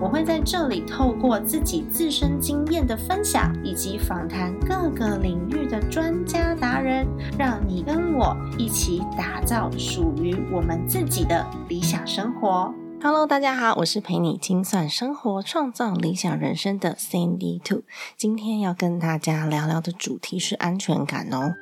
我会在这里透过自己自身经验的分享，以及访谈各个领域的专家达人，让你跟我一起打造属于我们自己的理想生活。Hello，大家好，我是陪你精算生活、创造理想人生的 Sandy Two。今天要跟大家聊聊的主题是安全感哦。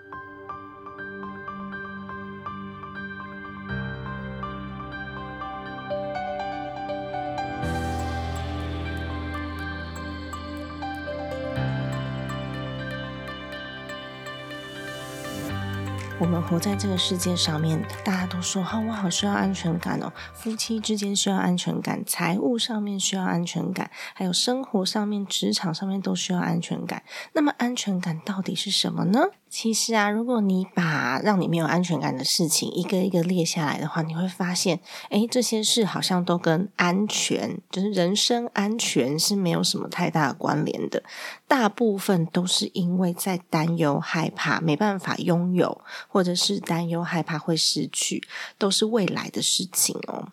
我们活在这个世界上面，大家都说哈，我好需要安全感哦。夫妻之间需要安全感，财务上面需要安全感，还有生活上面、职场上面都需要安全感。那么，安全感到底是什么呢？其实啊，如果你把让你没有安全感的事情一个一个列下来的话，你会发现，诶，这些事好像都跟安全，就是人身安全是没有什么太大的关联的。大部分都是因为在担忧、害怕没办法拥有，或者是担忧、害怕会失去，都是未来的事情哦。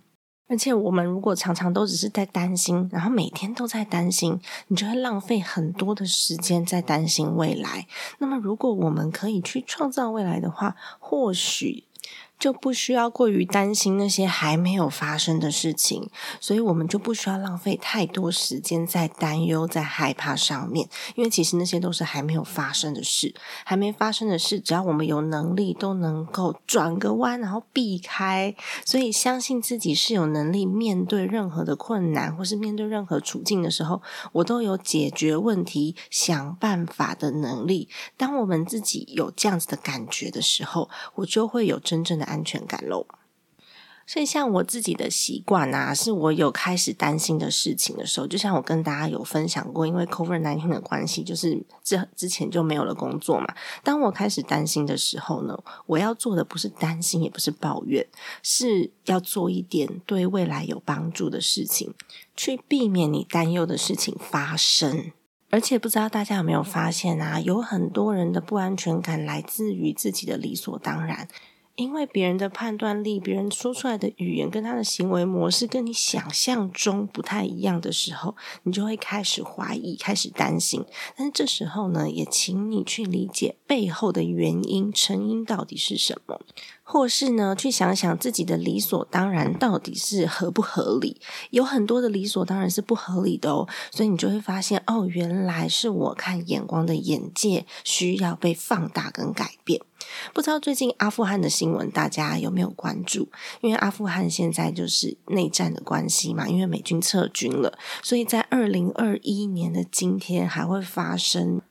而且，我们如果常常都只是在担心，然后每天都在担心，你就会浪费很多的时间在担心未来。那么，如果我们可以去创造未来的话，或许。就不需要过于担心那些还没有发生的事情，所以我们就不需要浪费太多时间在担忧、在害怕上面。因为其实那些都是还没有发生的事，还没发生的事，只要我们有能力，都能够转个弯，然后避开。所以，相信自己是有能力面对任何的困难，或是面对任何处境的时候，我都有解决问题、想办法的能力。当我们自己有这样子的感觉的时候，我就会有真正的。安全感喽，所以像我自己的习惯啊，是我有开始担心的事情的时候，就像我跟大家有分享过，因为 COVID nineteen 的关系，就是这之前就没有了工作嘛。当我开始担心的时候呢，我要做的不是担心，也不是抱怨，是要做一点对未来有帮助的事情，去避免你担忧的事情发生。而且不知道大家有没有发现啊，有很多人的不安全感来自于自己的理所当然。因为别人的判断力，别人说出来的语言跟他的行为模式跟你想象中不太一样的时候，你就会开始怀疑，开始担心。但是这时候呢，也请你去理解背后的原因，成因到底是什么，或是呢，去想想自己的理所当然到底是合不合理。有很多的理所当然是不合理的哦，所以你就会发现，哦，原来是我看眼光的眼界需要被放大跟改变。不知道最近阿富汗的新闻大家有没有关注？因为阿富汗现在就是内战的关系嘛，因为美军撤军了，所以在二零二一年的今天还会发生。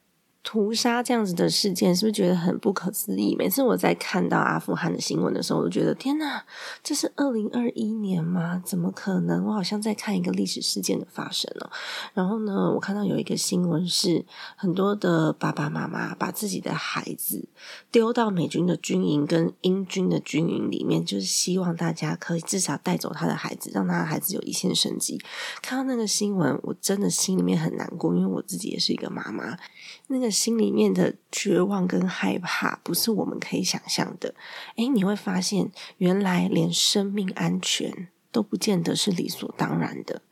屠杀这样子的事件，是不是觉得很不可思议？每次我在看到阿富汗的新闻的时候，我都觉得天哪，这是二零二一年吗？怎么可能？我好像在看一个历史事件的发生哦。然后呢，我看到有一个新闻是，很多的爸爸妈妈把自己的孩子丢到美军的军营跟英军的军营里面，就是希望大家可以至少带走他的孩子，让他的孩子有一线生机。看到那个新闻，我真的心里面很难过，因为我自己也是一个妈妈，那个。心里面的绝望跟害怕，不是我们可以想象的。诶，你会发现，原来连生命安全都不见得是理所当然的。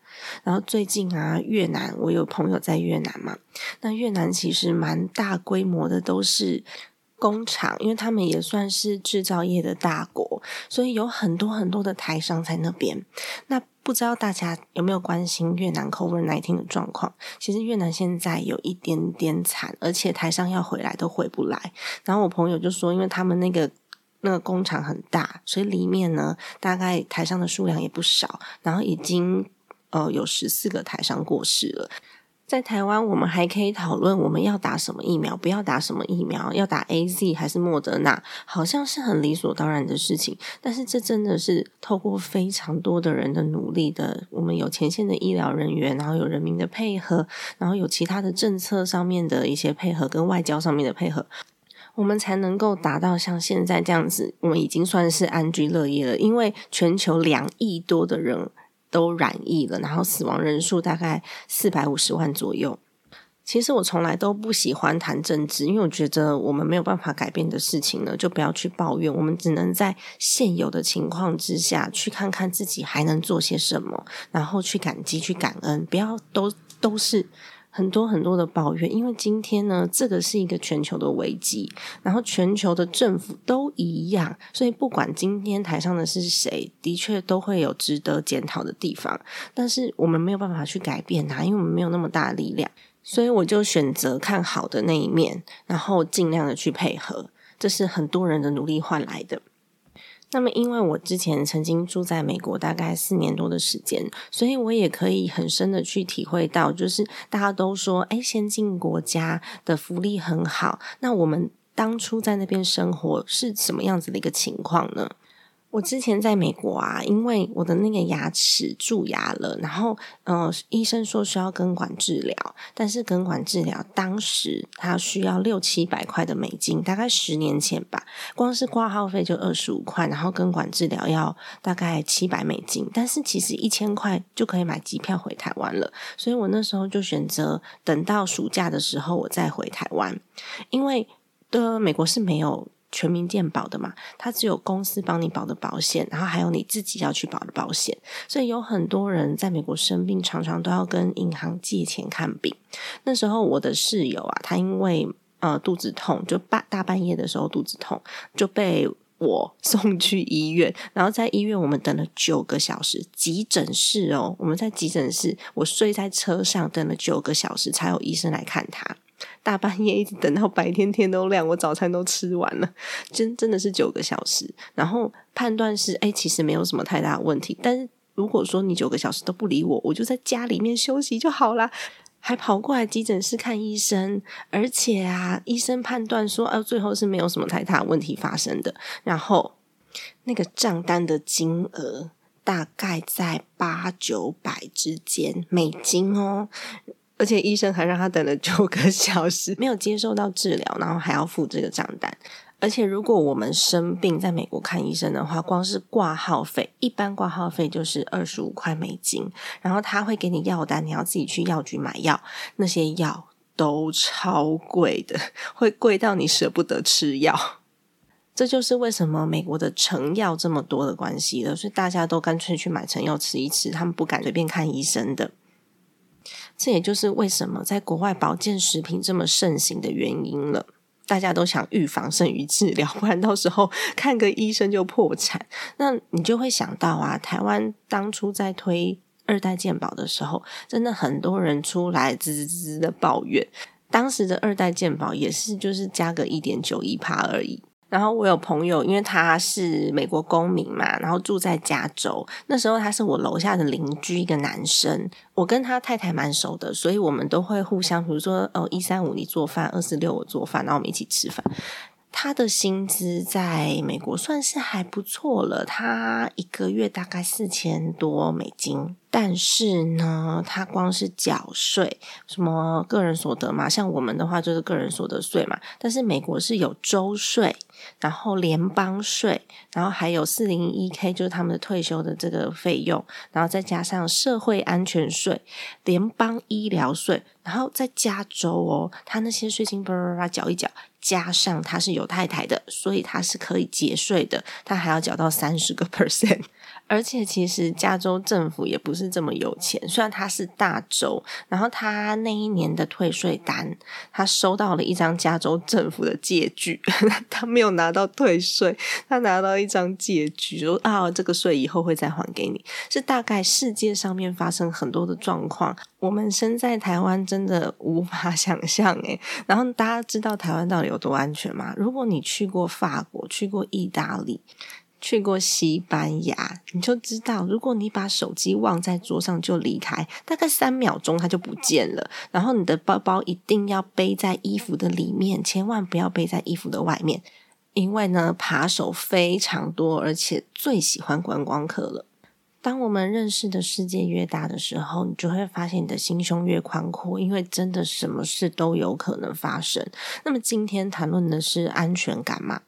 然后最近啊，越南，我有朋友在越南嘛，那越南其实蛮大规模的，都是工厂，因为他们也算是制造业的大国，所以有很多很多的台商在那边。那不知道大家有没有关心越南 COVID 十九的状况？其实越南现在有一点点惨，而且台商要回来都回不来。然后我朋友就说，因为他们那个那个工厂很大，所以里面呢大概台商的数量也不少，然后已经呃有十四个台商过世了。在台湾，我们还可以讨论我们要打什么疫苗，不要打什么疫苗，要打 A Z 还是莫德纳，好像是很理所当然的事情。但是这真的是透过非常多的人的努力的，我们有前线的医疗人员，然后有人民的配合，然后有其他的政策上面的一些配合，跟外交上面的配合。我们才能够达到像现在这样子，我们已经算是安居乐业了。因为全球两亿多的人都染疫了，然后死亡人数大概四百五十万左右。其实我从来都不喜欢谈政治，因为我觉得我们没有办法改变的事情呢，就不要去抱怨。我们只能在现有的情况之下去看看自己还能做些什么，然后去感激、去感恩，不要都都是很多很多的抱怨。因为今天呢，这个是一个全球的危机，然后全球的政府都一样，所以不管今天台上的是谁，的确都会有值得检讨的地方。但是我们没有办法去改变它，因为我们没有那么大的力量。所以我就选择看好的那一面，然后尽量的去配合，这是很多人的努力换来的。那么，因为我之前曾经住在美国大概四年多的时间，所以我也可以很深的去体会到，就是大家都说，哎，先进国家的福利很好，那我们当初在那边生活是什么样子的一个情况呢？我之前在美国啊，因为我的那个牙齿蛀牙了，然后呃，医生说需要根管治疗，但是根管治疗当时它需要六七百块的美金，大概十年前吧，光是挂号费就二十五块，然后根管治疗要大概七百美金，但是其实一千块就可以买机票回台湾了，所以我那时候就选择等到暑假的时候我再回台湾，因为的美国是没有。全民健保的嘛，它只有公司帮你保的保险，然后还有你自己要去保的保险，所以有很多人在美国生病，常常都要跟银行借钱看病。那时候我的室友啊，他因为呃肚子痛，就半大半夜的时候肚子痛，就被我 送去医院，然后在医院我们等了九个小时，急诊室哦，我们在急诊室，我睡在车上等了九个小时，才有医生来看他。大半夜一直等到白天天都亮，我早餐都吃完了，真真的是九个小时。然后判断是，哎，其实没有什么太大问题。但是如果说你九个小时都不理我，我就在家里面休息就好啦。还跑过来急诊室看医生，而且啊，医生判断说，呃，最后是没有什么太大问题发生的。然后那个账单的金额大概在八九百之间美金哦。而且医生还让他等了九个小时，没有接受到治疗，然后还要付这个账单。而且如果我们生病在美国看医生的话，光是挂号费，一般挂号费就是二十五块美金，然后他会给你药单，你要自己去药局买药，那些药都超贵的，会贵到你舍不得吃药。这就是为什么美国的成药这么多的关系了，所以大家都干脆去买成药吃一吃，他们不敢随便看医生的。这也就是为什么在国外保健食品这么盛行的原因了。大家都想预防胜于治疗，不然到时候 看个医生就破产。那你就会想到啊，台湾当初在推二代健保的时候，真的很多人出来滋滋滋的抱怨，当时的二代健保也是就是加个一点九一趴而已。然后我有朋友，因为他是美国公民嘛，然后住在加州。那时候他是我楼下的邻居，一个男生。我跟他太太蛮熟的，所以我们都会互相，比如说哦，一三五你做饭，二四六我做饭，然后我们一起吃饭。他的薪资在美国算是还不错了，他一个月大概四千多美金。但是呢，他光是缴税，什么个人所得嘛，像我们的话就是个人所得税嘛。但是美国是有州税，然后联邦税，然后还有四零一 k，就是他们的退休的这个费用，然后再加上社会安全税、联邦医疗税，然后在加州哦，他那些税金叭叭叭缴一缴。加上他是有太太的，所以他是可以节税的，他还要缴到三十个 percent。而且其实加州政府也不是这么有钱，虽然他是大州，然后他那一年的退税单，他收到了一张加州政府的借据，他没有拿到退税，他拿到一张借据，说啊这个税以后会再还给你。是大概世界上面发生很多的状况，我们身在台湾真的无法 想象诶然后大家知道台湾到底有多安全吗？如果你去过法国，去过意大利。去过西班牙，你就知道，如果你把手机忘在桌上就离开，大概三秒钟它就不见了。然后你的包包一定要背在衣服的里面，千万不要背在衣服的外面，因为呢扒手非常多，而且最喜欢观光客了。当我们认识的世界越大的时候，你就会发现你的心胸越宽阔，因为真的什么事都有可能发生。那么今天谈论的是安全感嘛？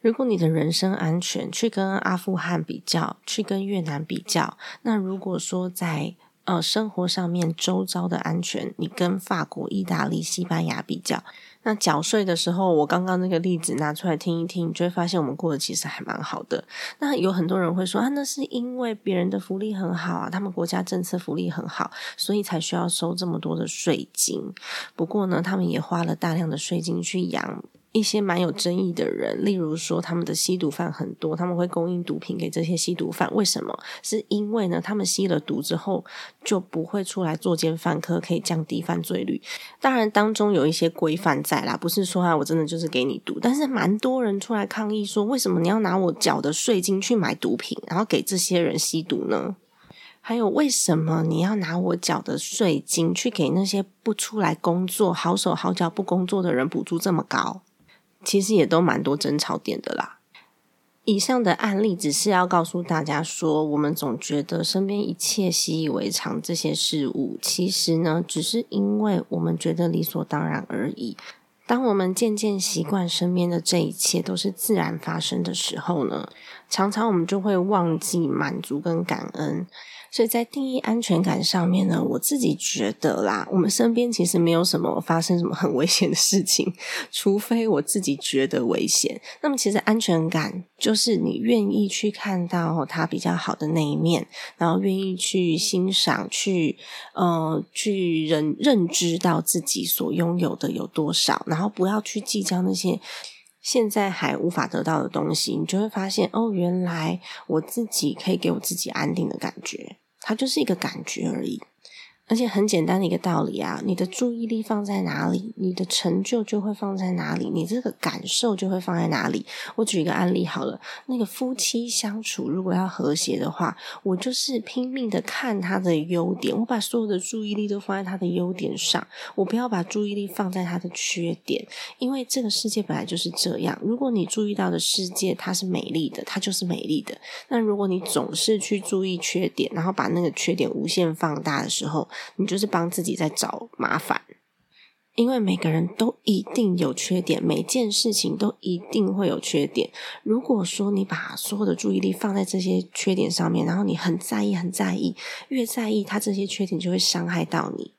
如果你的人身安全去跟阿富汗比较，去跟越南比较，那如果说在呃生活上面周遭的安全，你跟法国、意大利、西班牙比较。那缴税的时候，我刚刚那个例子拿出来听一听，你就会发现我们过得其实还蛮好的。那有很多人会说啊，那是因为别人的福利很好啊，他们国家政策福利很好，所以才需要收这么多的税金。不过呢，他们也花了大量的税金去养。一些蛮有争议的人，例如说他们的吸毒犯很多，他们会供应毒品给这些吸毒犯。为什么？是因为呢，他们吸了毒之后就不会出来作奸犯科，可以降低犯罪率。当然，当中有一些规范在啦，不是说啊，我真的就是给你毒。但是蛮多人出来抗议说，为什么你要拿我缴的税金去买毒品，然后给这些人吸毒呢？还有，为什么你要拿我缴的税金去给那些不出来工作、好手好脚不工作的人补助这么高？其实也都蛮多争吵点的啦。以上的案例只是要告诉大家说，我们总觉得身边一切习以为常这些事物，其实呢，只是因为我们觉得理所当然而已。当我们渐渐习惯身边的这一切都是自然发生的时候呢，常常我们就会忘记满足跟感恩。所以在定义安全感上面呢，我自己觉得啦，我们身边其实没有什么发生什么很危险的事情，除非我自己觉得危险。那么，其实安全感就是你愿意去看到它比较好的那一面，然后愿意去欣赏、去呃去认认知到自己所拥有的有多少，然后不要去计较那些现在还无法得到的东西，你就会发现哦，原来我自己可以给我自己安定的感觉。它就是一个感觉而已。而且很简单的一个道理啊，你的注意力放在哪里，你的成就就会放在哪里，你这个感受就会放在哪里。我举一个案例好了，那个夫妻相处如果要和谐的话，我就是拼命的看他的优点，我把所有的注意力都放在他的优点上，我不要把注意力放在他的缺点，因为这个世界本来就是这样。如果你注意到的世界它是美丽的，它就是美丽的。那如果你总是去注意缺点，然后把那个缺点无限放大的时候，你就是帮自己在找麻烦，因为每个人都一定有缺点，每件事情都一定会有缺点。如果说你把所有的注意力放在这些缺点上面，然后你很在意、很在意，越在意，他这些缺点就会伤害到你。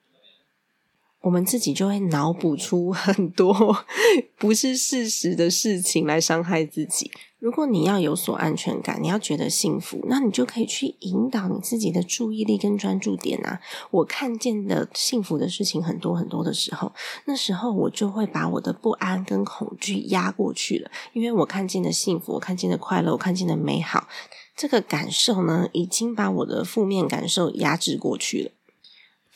我们自己就会脑补出很多 不是事实的事情来伤害自己。如果你要有所安全感，你要觉得幸福，那你就可以去引导你自己的注意力跟专注点啊。我看见的幸福的事情很多很多的时候，那时候我就会把我的不安跟恐惧压过去了，因为我看见的幸福，我看见的快乐，我看见的美好，这个感受呢，已经把我的负面感受压制过去了。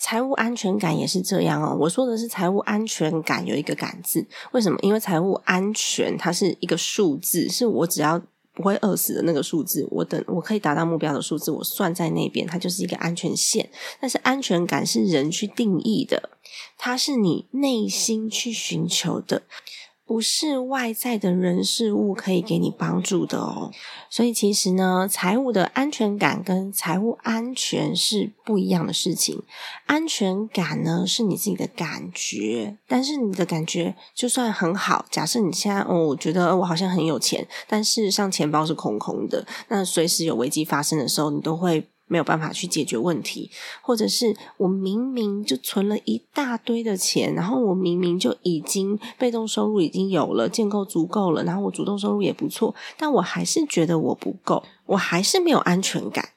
财务安全感也是这样哦。我说的是财务安全感有一个“感”字，为什么？因为财务安全它是一个数字，是我只要不会饿死的那个数字，我等我可以达到目标的数字，我算在那边，它就是一个安全线。但是安全感是人去定义的，它是你内心去寻求的。不是外在的人事物可以给你帮助的哦，所以其实呢，财务的安全感跟财务安全是不一样的事情。安全感呢是你自己的感觉，但是你的感觉就算很好，假设你现在哦，我觉得我好像很有钱，但事实上钱包是空空的，那随时有危机发生的时候，你都会。没有办法去解决问题，或者是我明明就存了一大堆的钱，然后我明明就已经被动收入已经有了，建构足够了，然后我主动收入也不错，但我还是觉得我不够，我还是没有安全感。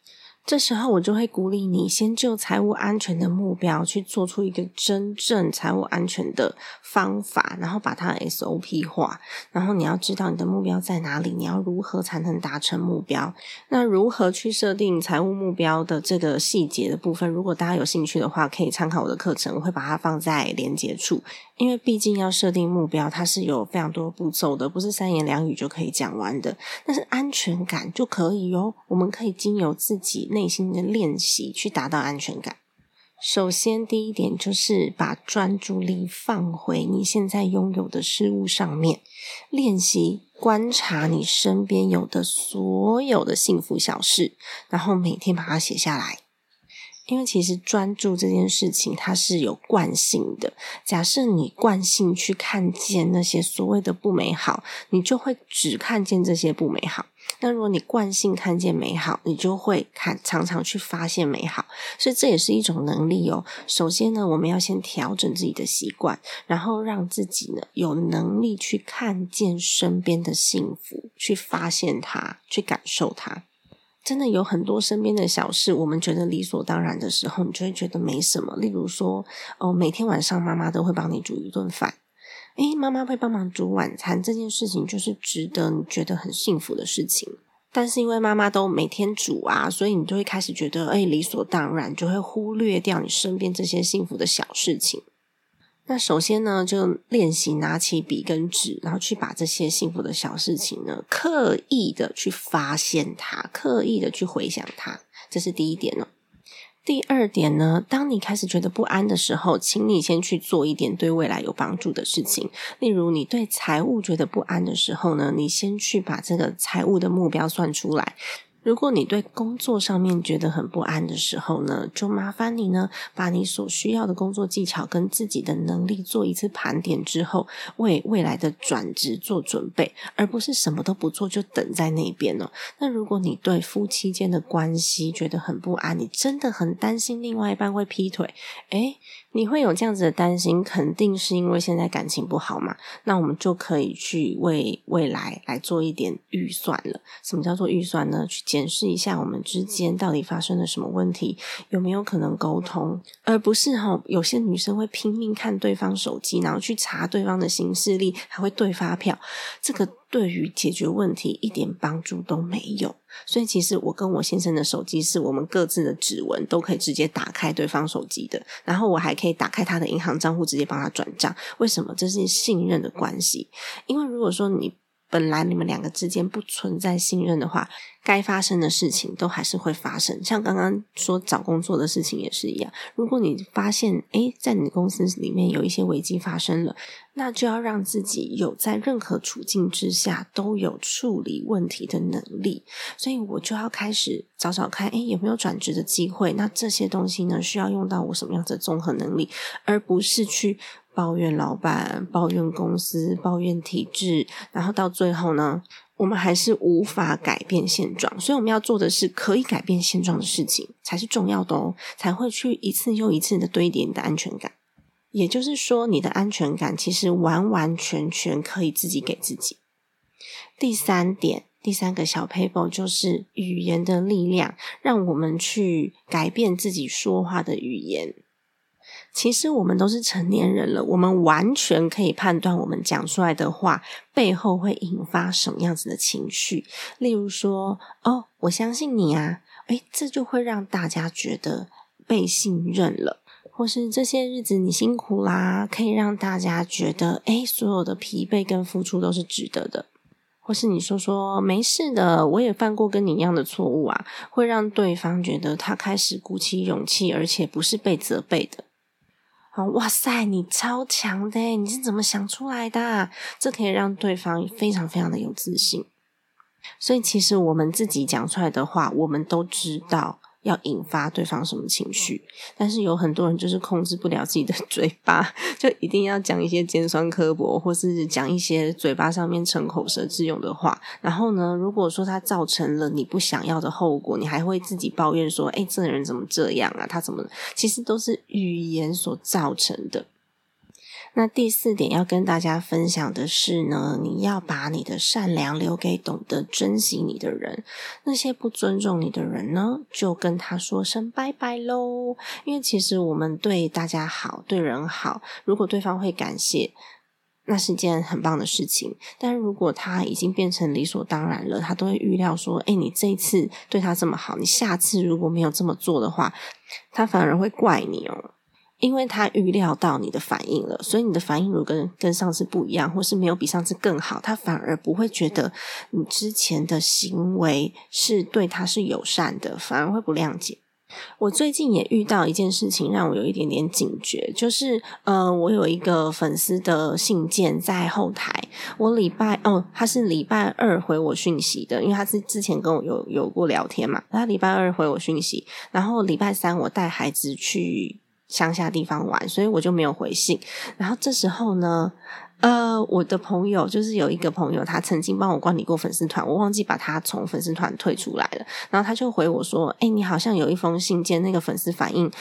这时候我就会鼓励你，先就财务安全的目标去做出一个真正财务安全的方法，然后把它 SOP 化。然后你要知道你的目标在哪里，你要如何才能达成目标？那如何去设定财务目标的这个细节的部分？如果大家有兴趣的话，可以参考我的课程，我会把它放在连接处。因为毕竟要设定目标，它是有非常多步骤的，不是三言两语就可以讲完的。但是安全感就可以哦，我们可以经由自己内心的练习去达到安全感。首先，第一点就是把专注力放回你现在拥有的事物上面，练习观察你身边有的所有的幸福小事，然后每天把它写下来。因为其实专注这件事情，它是有惯性的。假设你惯性去看见那些所谓的不美好，你就会只看见这些不美好。那如果你惯性看见美好，你就会看常常去发现美好。所以这也是一种能力哦。首先呢，我们要先调整自己的习惯，然后让自己呢有能力去看见身边的幸福，去发现它，去感受它。真的有很多身边的小事，我们觉得理所当然的时候，你就会觉得没什么。例如说，哦，每天晚上妈妈都会帮你煮一顿饭，诶，妈妈会帮忙煮晚餐，这件事情就是值得你觉得很幸福的事情。但是因为妈妈都每天煮啊，所以你就会开始觉得，诶，理所当然，就会忽略掉你身边这些幸福的小事情。那首先呢，就练习拿起笔跟纸，然后去把这些幸福的小事情呢，刻意的去发现它，刻意的去回想它，这是第一点呢。第二点呢，当你开始觉得不安的时候，请你先去做一点对未来有帮助的事情。例如，你对财务觉得不安的时候呢，你先去把这个财务的目标算出来。如果你对工作上面觉得很不安的时候呢，就麻烦你呢，把你所需要的工作技巧跟自己的能力做一次盘点之后，为未来的转职做准备，而不是什么都不做就等在那边了。那如果你对夫妻间的关系觉得很不安，你真的很担心另外一半会劈腿，诶，你会有这样子的担心，肯定是因为现在感情不好嘛？那我们就可以去为未来来做一点预算了。什么叫做预算呢？去。检视一下我们之间到底发生了什么问题，有没有可能沟通，而不是哈有些女生会拼命看对方手机，然后去查对方的行事历，还会对发票，这个对于解决问题一点帮助都没有。所以其实我跟我先生的手机是我们各自的指纹都可以直接打开对方手机的，然后我还可以打开他的银行账户，直接帮他转账。为什么？这是信任的关系。因为如果说你本来你们两个之间不存在信任的话，该发生的事情都还是会发生。像刚刚说找工作的事情也是一样。如果你发现诶，在你的公司里面有一些危机发生了，那就要让自己有在任何处境之下都有处理问题的能力。所以我就要开始找找看，诶，有没有转职的机会？那这些东西呢，需要用到我什么样的综合能力，而不是去。抱怨老板，抱怨公司，抱怨体制，然后到最后呢，我们还是无法改变现状。所以我们要做的是可以改变现状的事情，才是重要的哦，才会去一次又一次的堆叠你的安全感。也就是说，你的安全感其实完完全全可以自己给自己。第三点，第三个小 paper 就是语言的力量，让我们去改变自己说话的语言。其实我们都是成年人了，我们完全可以判断我们讲出来的话背后会引发什么样子的情绪。例如说，哦，我相信你啊，诶，这就会让大家觉得被信任了；或是这些日子你辛苦啦，可以让大家觉得，诶，所有的疲惫跟付出都是值得的；或是你说说没事的，我也犯过跟你一样的错误啊，会让对方觉得他开始鼓起勇气，而且不是被责备的。哇塞，你超强的！你是怎么想出来的？这可以让对方非常非常的有自信。所以，其实我们自己讲出来的话，我们都知道。要引发对方什么情绪？但是有很多人就是控制不了自己的 嘴巴，就一定要讲一些尖酸刻薄，或是讲一些嘴巴上面逞口舌之用的话。然后呢，如果说他造成了你不想要的后果，你还会自己抱怨说：“哎，这个人怎么这样啊？他怎么？”其实都是语言所造成的。那第四点要跟大家分享的是呢，你要把你的善良留给懂得珍惜你的人。那些不尊重你的人呢，就跟他说声拜拜喽。因为其实我们对大家好，对人好，如果对方会感谢，那是件很棒的事情。但如果他已经变成理所当然了，他都会预料说：“哎，你这次对他这么好，你下次如果没有这么做的话，他反而会怪你哦。”因为他预料到你的反应了，所以你的反应如果跟跟上次不一样，或是没有比上次更好，他反而不会觉得你之前的行为是对他是友善的，反而会不谅解。我最近也遇到一件事情，让我有一点点警觉，就是呃，我有一个粉丝的信件在后台，我礼拜哦，他是礼拜二回我讯息的，因为他是之前跟我有有过聊天嘛，他礼拜二回我讯息，然后礼拜三我带孩子去乡下地方玩，所以我就没有回信，然后这时候呢。呃，我的朋友就是有一个朋友，他曾经帮我管理过粉丝团，我忘记把他从粉丝团退出来了。然后他就回我说：“哎，你好像有一封信件，那个粉丝反应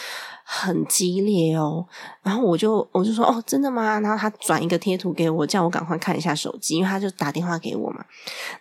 很激烈哦。”然后我就我就说：“哦，真的吗？”然后他转一个贴图给我，叫我赶快看一下手机，因为他就打电话给我嘛。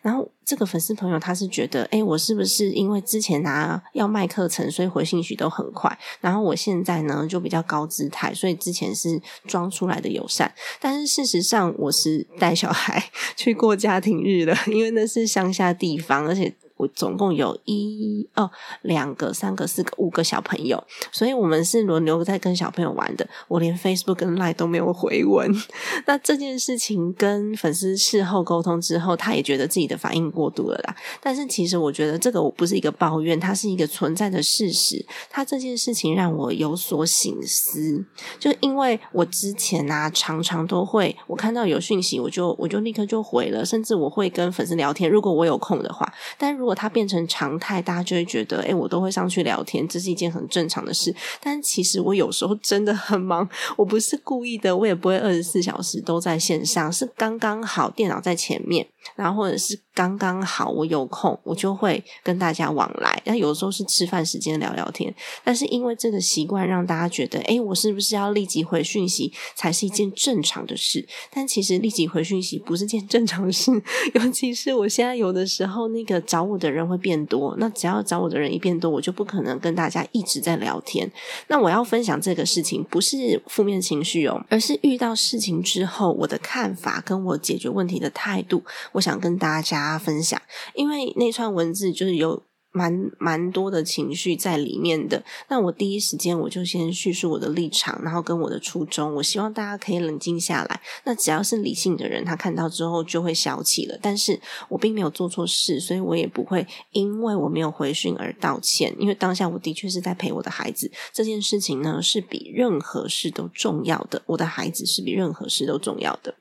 然后。这个粉丝朋友他是觉得，哎，我是不是因为之前拿要卖课程，所以回信息都很快，然后我现在呢就比较高姿态，所以之前是装出来的友善，但是事实上我是带小孩 去过家庭日的，因为那是乡下地方，而且。我总共有一二两个三个四个五个小朋友，所以我们是轮流在跟小朋友玩的。我连 Facebook 跟 Line 都没有回文。那这件事情跟粉丝事后沟通之后，他也觉得自己的反应过度了啦。但是其实我觉得这个我不是一个抱怨，它是一个存在的事实。他这件事情让我有所醒思，就因为我之前啊常常都会我看到有讯息，我就我就立刻就回了，甚至我会跟粉丝聊天，如果我有空的话。但如果它变成常态，大家就会觉得，哎，我都会上去聊天，这是一件很正常的事。但其实我有时候真的很忙，我不是故意的，我也不会二十四小时都在线上，是刚刚好电脑在前面。然后或者是刚刚好我有空，我就会跟大家往来。那有时候是吃饭时间聊聊天，但是因为这个习惯，让大家觉得，哎，我是不是要立即回讯息才是一件正常的事？但其实立即回讯息不是件正常事，尤其是我现在有的时候，那个找我的人会变多。那只要找我的人一变多，我就不可能跟大家一直在聊天。那我要分享这个事情，不是负面情绪哦，而是遇到事情之后我的看法跟我解决问题的态度。我想跟大家分享，因为那串文字就是有。蛮蛮多的情绪在里面的，那我第一时间我就先叙述我的立场，然后跟我的初衷，我希望大家可以冷静下来。那只要是理性的人，他看到之后就会消气了。但是我并没有做错事，所以我也不会因为我没有回讯而道歉。因为当下我的确是在陪我的孩子，这件事情呢是比任何事都重要的。我的孩子是比任何事都重要的。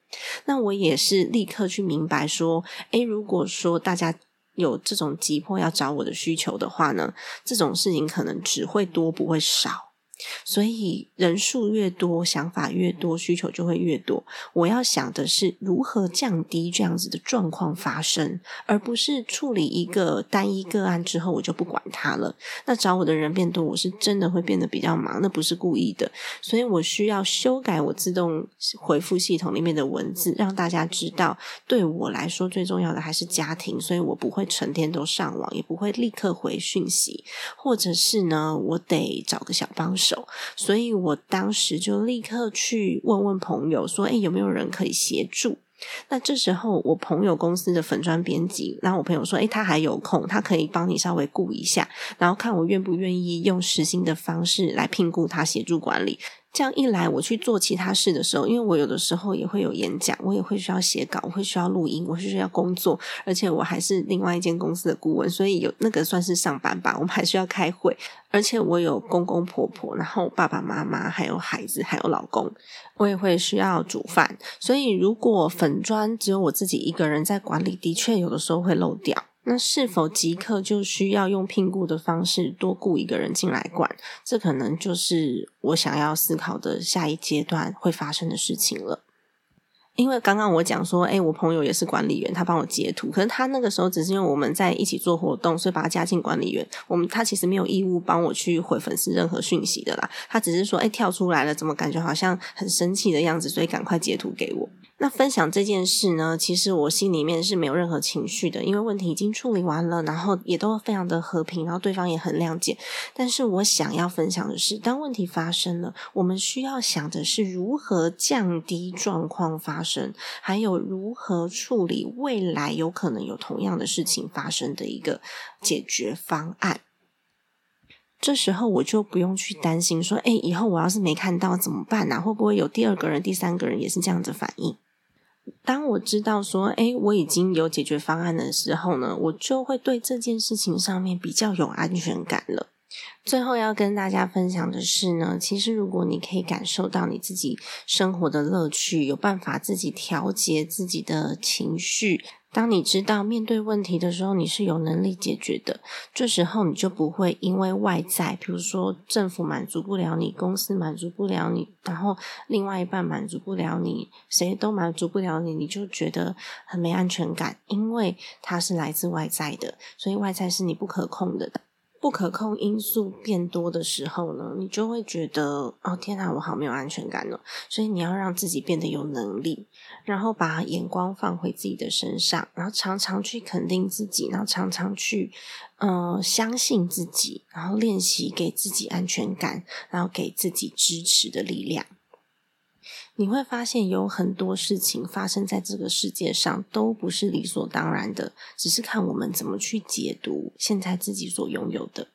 那我也是立刻去明白说，诶，如果说大家。有这种急迫要找我的需求的话呢，这种事情可能只会多不会少。所以人数越多，想法越多，需求就会越多。我要想的是如何降低这样子的状况发生，而不是处理一个单一个案之后我就不管它了。那找我的人变多，我是真的会变得比较忙，那不是故意的。所以我需要修改我自动回复系统里面的文字，让大家知道，对我来说最重要的还是家庭。所以我不会成天都上网，也不会立刻回讯息，或者是呢，我得找个小帮手。所以我当时就立刻去问问朋友，说：“哎，有没有人可以协助？”那这时候，我朋友公司的粉砖编辑，然后我朋友说：“哎，他还有空，他可以帮你稍微顾一下，然后看我愿不愿意用实心的方式来聘雇他协助管理。”这样一来，我去做其他事的时候，因为我有的时候也会有演讲，我也会需要写稿，我会需要录音，我是需要工作，而且我还是另外一间公司的顾问，所以有那个算是上班吧。我们还需要开会，而且我有公公婆婆，然后爸爸妈妈，还有孩子，还有老公，我也会需要煮饭。所以如果粉砖只有我自己一个人在管理，的确有的时候会漏掉。那是否即刻就需要用聘雇的方式多雇一个人进来管？这可能就是我想要思考的下一阶段会发生的事情了。因为刚刚我讲说，哎，我朋友也是管理员，他帮我截图，可是他那个时候只是因为我们在一起做活动，所以把他加进管理员。我们他其实没有义务帮我去回粉丝任何讯息的啦，他只是说，哎，跳出来了，怎么感觉好像很生气的样子，所以赶快截图给我。那分享这件事呢，其实我心里面是没有任何情绪的，因为问题已经处理完了，然后也都非常的和平，然后对方也很谅解。但是我想要分享的是，当问题发生了，我们需要想的是如何降低状况发生，还有如何处理未来有可能有同样的事情发生的一个解决方案。这时候我就不用去担心说，哎，以后我要是没看到怎么办呢？会不会有第二个人、第三个人也是这样子反应？当我知道说，哎，我已经有解决方案的时候呢，我就会对这件事情上面比较有安全感了。最后要跟大家分享的是呢，其实如果你可以感受到你自己生活的乐趣，有办法自己调节自己的情绪。当你知道面对问题的时候，你是有能力解决的，这时候你就不会因为外在，比如说政府满足不了你，公司满足不了你，然后另外一半满足不了你，谁都满足不了你，你就觉得很没安全感，因为它是来自外在的，所以外在是你不可控的。不可控因素变多的时候呢，你就会觉得哦天哪，我好没有安全感哦。所以你要让自己变得有能力，然后把眼光放回自己的身上，然后常常去肯定自己，然后常常去嗯相信自己，然后练习给自己安全感，然后给自己支持的力量。你会发现有很多事情发生在这个世界上都不是理所当然的，只是看我们怎么去解读现在自己所拥有的。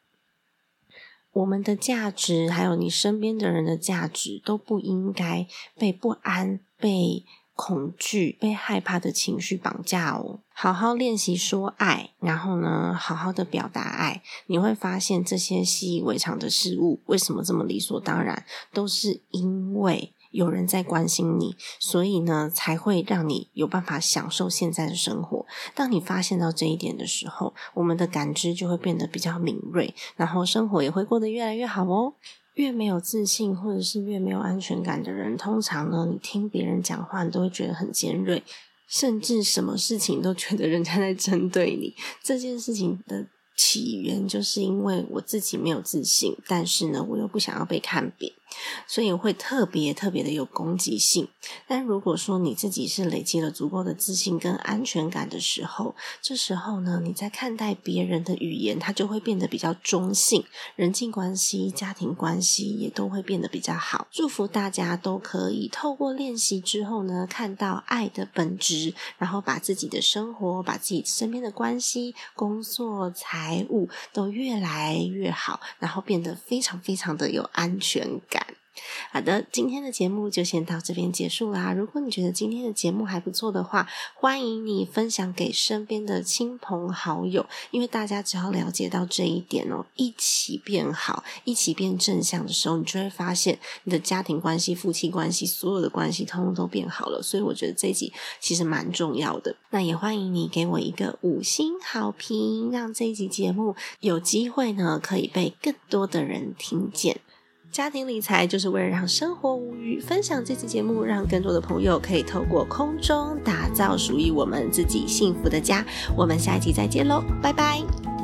我们的价值，还有你身边的人的价值，都不应该被不安、被恐惧、被害怕的情绪绑架哦。好好练习说爱，然后呢，好好的表达爱，你会发现这些习以为常的事物，为什么这么理所当然，都是因为。有人在关心你，所以呢，才会让你有办法享受现在的生活。当你发现到这一点的时候，我们的感知就会变得比较敏锐，然后生活也会过得越来越好哦。越没有自信或者是越没有安全感的人，通常呢，你听别人讲话，你都会觉得很尖锐，甚至什么事情都觉得人家在针对你。这件事情的。起源就是因为我自己没有自信，但是呢，我又不想要被看扁，所以会特别特别的有攻击性。但如果说你自己是累积了足够的自信跟安全感的时候，这时候呢，你在看待别人的语言，它就会变得比较中性，人际关系、家庭关系也都会变得比较好。祝福大家都可以透过练习之后呢，看到爱的本质，然后把自己的生活、把自己身边的关系、工作、财。务都越来越好，然后变得非常非常的有安全感。好的，今天的节目就先到这边结束啦。如果你觉得今天的节目还不错的话，欢迎你分享给身边的亲朋好友，因为大家只要了解到这一点哦，一起变好，一起变正向的时候，你就会发现你的家庭关系、夫妻关系，所有的关系通通都变好了。所以我觉得这一集其实蛮重要的。那也欢迎你给我一个五星好评，让这一集节目有机会呢，可以被更多的人听见。家庭理财就是为了让生活无虞，分享这期节目，让更多的朋友可以透过空中打造属于我们自己幸福的家。我们下一集再见喽，拜拜。